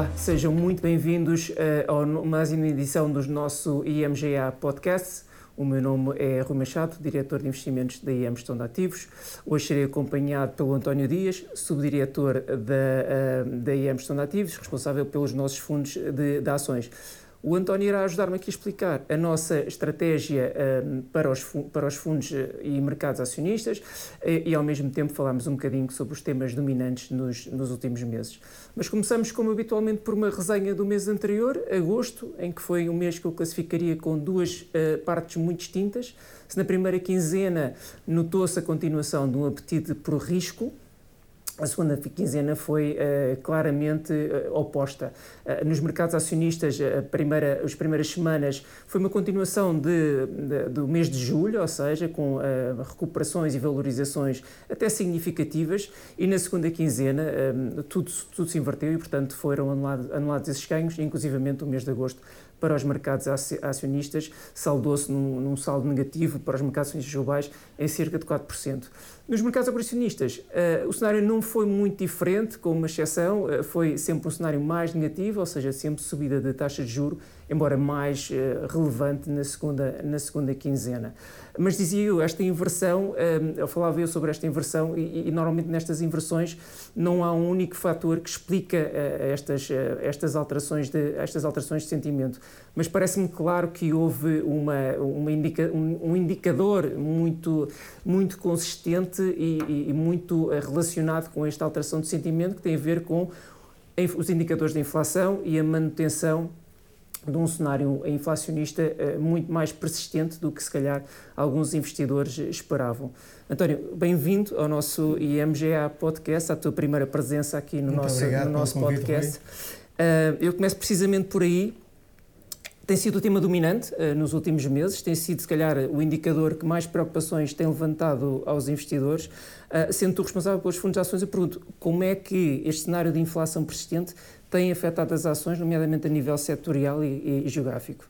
Olá, sejam muito bem-vindos uh, a mais uma edição do nosso IMGA Podcast. O meu nome é Rui Machado, diretor de investimentos da IM Gestão de Ativos. Hoje serei acompanhado pelo António Dias, subdiretor da, uh, da Gestão de Ativos, responsável pelos nossos fundos de, de ações. O António irá ajudar-me aqui a explicar a nossa estratégia um, para, os, para os fundos eh, e mercados acionistas e, e, ao mesmo tempo, falarmos um bocadinho sobre os temas dominantes nos, nos últimos meses. Mas começamos, como habitualmente, por uma resenha do mês anterior, agosto, em que foi um mês que eu classificaria com duas uh, partes muito distintas. Se na primeira quinzena notou-se a continuação de um apetite por risco, a segunda quinzena foi uh, claramente uh, oposta. Uh, nos mercados acionistas, primeira, as primeiras semanas foi uma continuação de, de, do mês de julho, ou seja, com recuperações e valorizações até significativas, e na segunda quinzena tudo, tudo se inverteu e, portanto, foram anulados, anulados esses ganhos, inclusivamente o mês de agosto para os mercados acionistas saldou-se num, num, saldo negativo para os mercados globais em cerca de 4%. Nos mercados operacionistas, uh, o cenário não foi muito diferente, com uma exceção, uh, foi sempre um cenário mais negativo, ou seja, sempre subida da taxa de juro, embora mais uh, relevante na segunda, na segunda quinzena. Mas dizia eu, esta inversão, eu falava eu sobre esta inversão, e, e, normalmente nestas inversões não há um único fator que explica estas, estas, alterações de, estas alterações de sentimento mas parece-me claro que houve uma, uma indica, um, um, indicador muito, muito consistente e, e, muito eh, relacionado com esta alteração de sentimento que tem a ver com os indicadores da inflação e a manutenção de um cenário inflacionista eh, muito mais persistente do que se calhar alguns investidores esperavam. António, bem-vindo ao nosso IMGA Podcast, à tua primeira presença aqui no nosso, no nosso podcast. Uh, eu começo precisamente por aí, tem sido o tema dominante uh, nos últimos meses, tem sido, se calhar, o indicador que mais preocupações tem levantado aos investidores. Uh, sendo tu responsável pelos fundos de ações, eu pergunto como é que este cenário de inflação persistente tem afetado as ações, nomeadamente a nível setorial e, e, geográfico?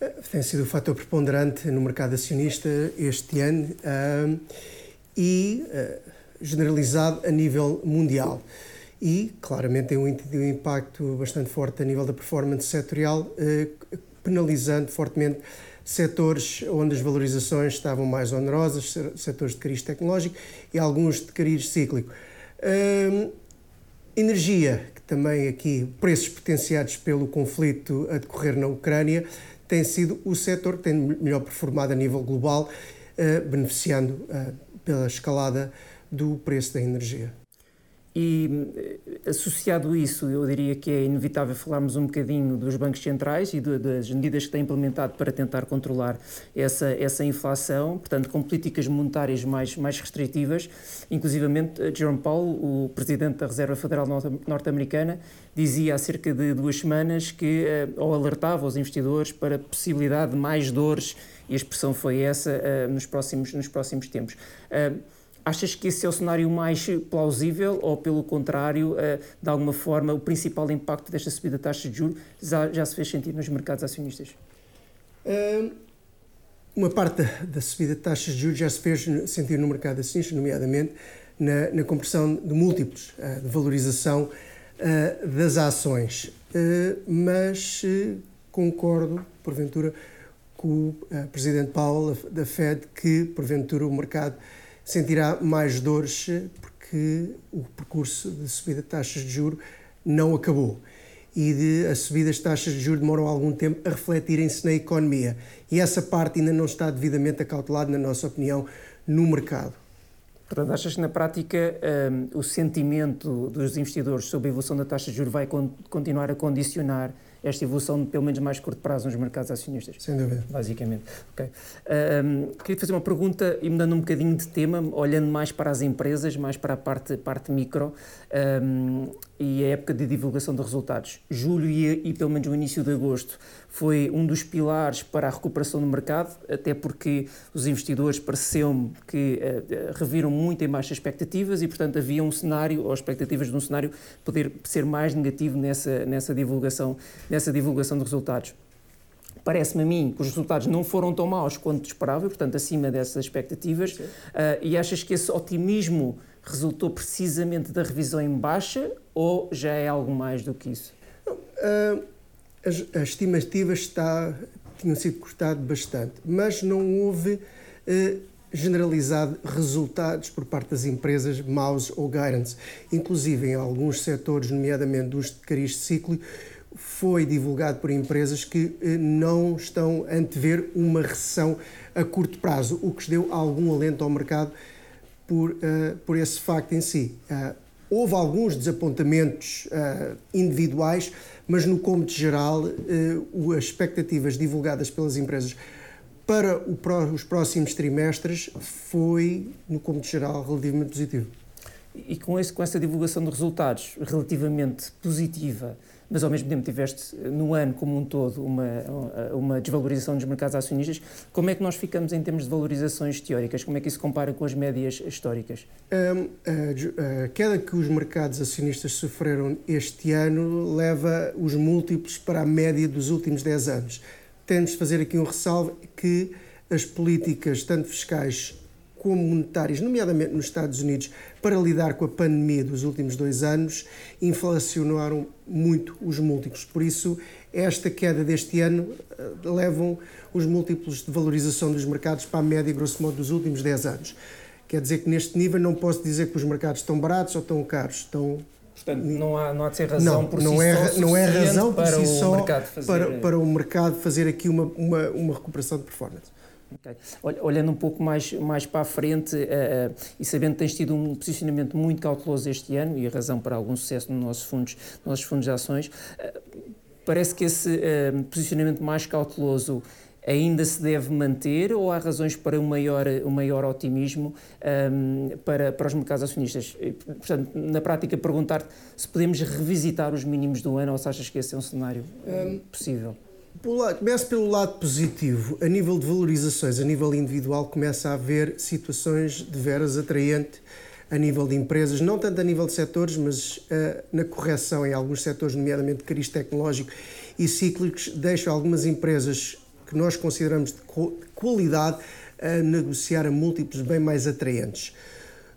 Eh, tem sido o fator preponderante no mercado acionista este ano e generalizado a nível mundial e claramente tem um, um, impacto bastante forte a nível da performance setorial, penalizando fortemente setores onde as valorizações estavam mais onerosas, setores de cariz tecnológico e alguns de cariz cíclico. Hum, energia, que também aqui, preços potenciados pelo conflito a decorrer na Ucrânia, tem sido o setor que tem melhor performado a nível global, uh, beneficiando uh, pela escalada do preço da energia. E eh, associado a isso, eu diria que é inevitável falarmos um bocadinho dos bancos centrais e das medidas que têm implementado para tentar controlar essa, essa inflação, portanto, com políticas monetárias mais, mais restritivas. Inclusivamente, eh, Jerome Powell, o presidente da Reserva Federal norte-americana, dizia há cerca de duas semanas que, eh, ou alertava os investidores para a possibilidade de mais dores, e a expressão foi essa, nos, próximos, nos próximos tempos. Achas que esse é o cenário mais plausível ou, pelo contrário, eh, de alguma forma, o principal impacto desta subida de taxa de juros já, se fez sentir nos mercados acionistas? Uma parte da, subida de taxas de juros já se fez sentir no mercado acionista, nomeadamente na, na compressão de múltiplos eh, de valorização eh, das ações. Mas concordo, porventura, com o Presidente Powell da Fed que, porventura, o mercado sentirá mais dores porque o percurso de subida de taxas de juro não acabou e de, as subidas de taxas de juros demoram algum tempo a refletirem-se na economia. E essa parte ainda não está devidamente acautelada, na nossa opinião, no mercado. Portanto, achas que na prática um, o sentimento dos investidores sobre a evolução da taxa de juros vai con continuar a condicionar esta evolução, pelo menos mais curto prazo, nos mercados acionistas. Sem dúvida. Basicamente. Okay. Um, queria fazer uma pergunta e mudando um bocadinho de tema, olhando mais para as empresas, mais para a parte, parte micro um, e a época de divulgação de resultados. Julho e, e pelo menos o início de agosto foi um dos pilares para a recuperação do mercado, até porque os investidores pareceu-me que uh, reviram muito em baixas expectativas e, portanto, havia um cenário, ou expectativas de um cenário, poder ser mais negativo nessa, nessa, divulgação, nessa divulgação de resultados. Parece-me a mim que os resultados não foram tão maus quanto esperava, portanto, acima dessas expectativas, uh, e achas que esse otimismo resultou precisamente da revisão em baixa ou já é algo mais do que isso? Uh, as, as, estimativas está, tinham sido cortadas bastante, mas não houve uh, generalizado resultados por parte das empresas maus ou guidance. Inclusive, em alguns setores, nomeadamente dos de cariz ciclo, foi divulgado por empresas que uh, não estão a antever uma recessão a curto prazo, o que deu algum alento ao mercado por, uh, por esse facto em si. Uh, houve alguns desapontamentos uh, individuais, mas no cômputo geral, as expectativas divulgadas pelas empresas para o, os próximos trimestres foi, no cômputo geral, relativamente positivo. E com, esse, com essa divulgação de resultados relativamente positiva, mas ao mesmo tempo tiveste no ano como um todo uma, uma desvalorização dos mercados acionistas, como é que nós ficamos em termos de valorizações teóricas? Como é que isso compara com as médias históricas? A, queda que os mercados acionistas sofreram este ano leva os múltiplos para a média dos últimos 10 anos. Temos de fazer aqui um ressalvo que as políticas, tanto fiscais como monetárias, nomeadamente nos Estados Unidos, para lidar com a pandemia dos últimos dois anos, inflacionaram muito os múltiplos. Por isso, esta queda deste ano eh, levam os múltiplos de valorização dos mercados para a média, grosso modo, dos últimos 10 anos. Quer dizer que neste nível não posso dizer que os mercados estão baratos ou estão caros, estão Portanto, não há, não há de ser razão não, por não si é, só não é razão por para si o só mercado fazer... para, para o mercado fazer aqui uma, uma, uma recuperação de performance. Okay. Olhando um pouco mais, mais para a frente uh, uh, e sabendo que tens tido um posicionamento muito cauteloso este ano e a razão para algum sucesso nos nossos fundos, nos nossos fundos de ações, uh, parece que esse posicionamento mais cauteloso ainda se deve manter ou há razões para um maior, um maior otimismo um, para, para os mercados acionistas? Portanto, na prática, perguntar-te se podemos revisitar os mínimos do ano ou se achas que esse é um cenário um, possível? Começo pelo lado positivo. A nível de valorizações, a nível individual, começa a haver situações de veras atraentes a nível de empresas, não tanto a nível de setores, mas uh, na correção em alguns setores, nomeadamente de cariz tecnológico e cíclicos, deixa algumas empresas que nós consideramos de qualidade a negociar a múltiplos bem mais atraentes.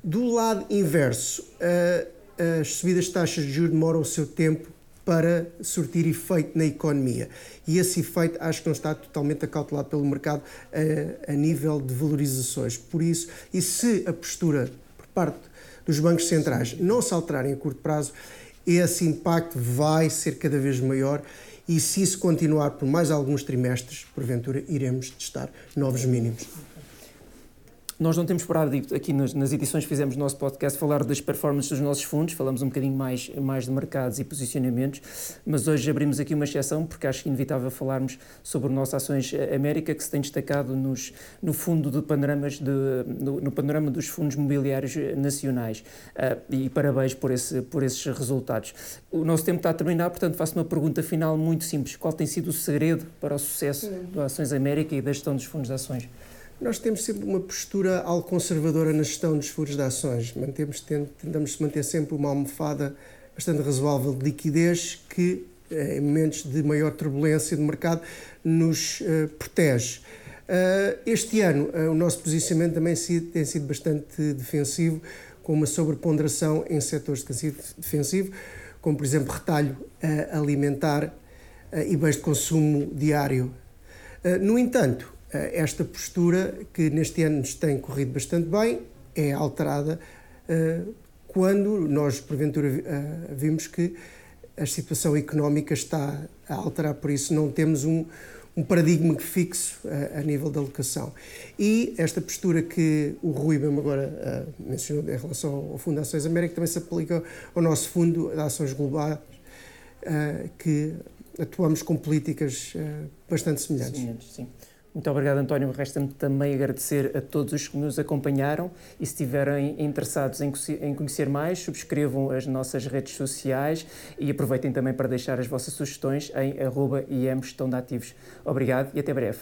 Do lado inverso, uh, as subidas de taxas de juros demoram o seu tempo para surtir efeito na economia. E esse efeito acho que não está totalmente acautelado pelo mercado a, eh, a nível de valorizações. Por isso, e se a postura por parte dos bancos centrais não se alterarem a curto prazo, esse impacto vai ser cada vez maior e se isso continuar por mais alguns trimestres, porventura iremos testar novos mínimos. Nós não temos parado aqui nas, nas, edições que fizemos do nosso podcast falar das performances dos nossos fundos, falamos um bocadinho mais, mais de mercados e posicionamentos, mas hoje abrimos aqui uma exceção porque acho inevitável falarmos sobre o nosso Ações América, que se tem destacado nos, no fundo de panoramas de, no, no panorama dos fundos mobiliários nacionais. Uh, e parabéns por, esse, por esses resultados. O nosso tempo está a terminar, portanto faço uma pergunta final muito simples. Qual tem sido o segredo para o sucesso do Ações América e da gestão dos fundos de ações? Nós temos sempre uma postura algo conservadora na gestão dos furos de ações. Mantemos, tentamos manter sempre uma almofada bastante razoável de liquidez que, eh, em momentos de maior turbulência de mercado, nos uh, protege. Uh, este ano, uh, o nosso posicionamento também tem sido bastante defensivo, com uma sobreponderação em setores de tecido defensivo, como, por exemplo, retalho alimentar e bens de consumo diário. No entanto, esta postura, que neste ano nos tem corrido bastante bem, é alterada eh, quando nós, porventura, eh, vimos que a situação económica está a alterar, por isso não temos um, um paradigma fixo a, a, nível da alocação. E esta postura que o Rui mesmo agora uh, mencionou em relação ao Fundo de Ações América também se aplica ao nosso Fundo de Ações Globais, uh, que atuamos com políticas uh, bastante semelhantes. Semelhantes, sim. Muito obrigado, António. Resta-me também agradecer a todos os que nos acompanharam e se estiverem interessados em conhecer mais, subscrevam as nossas redes sociais e aproveitem também para deixar as vossas sugestões em arroba ativos. Obrigado e até breve.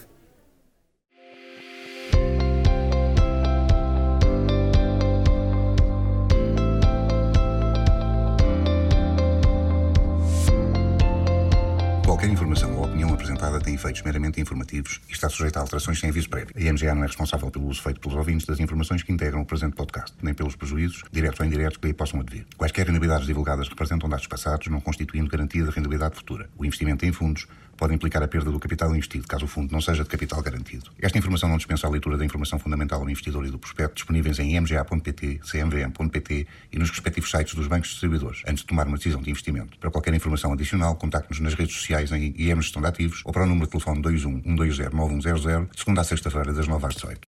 Qualquer informação opinião apresentada tem efeitos meramente informativos e está sujeita a alterações sem aviso prévio. A IMGA não é responsável pelo uso feito pelos ouvintes das informações que integram o presente podcast, nem pelos prejuízos, diretos ou indiretos, que lhe possam advir. Quaisquer rendibilidades divulgadas representam dados passados, não constituindo garantia de rendibilidade futura. O investimento em fundos pode implicar a perda do capital investido, caso o fundo não seja de capital garantido. Esta informação não dispensa a leitura da informação fundamental ao investidor e do prospecto, disponíveis em imga.pt, cmvm.pt e nos respectivos sites dos bancos distribuidores, antes de tomar uma decisão de investimento. Para qualquer informação adicional, contacte-nos nas redes sociais em IM Gestão de Ativos ou para o número de telefone 21 120 9100, de segunda a sexta-feira, das 9 às 18.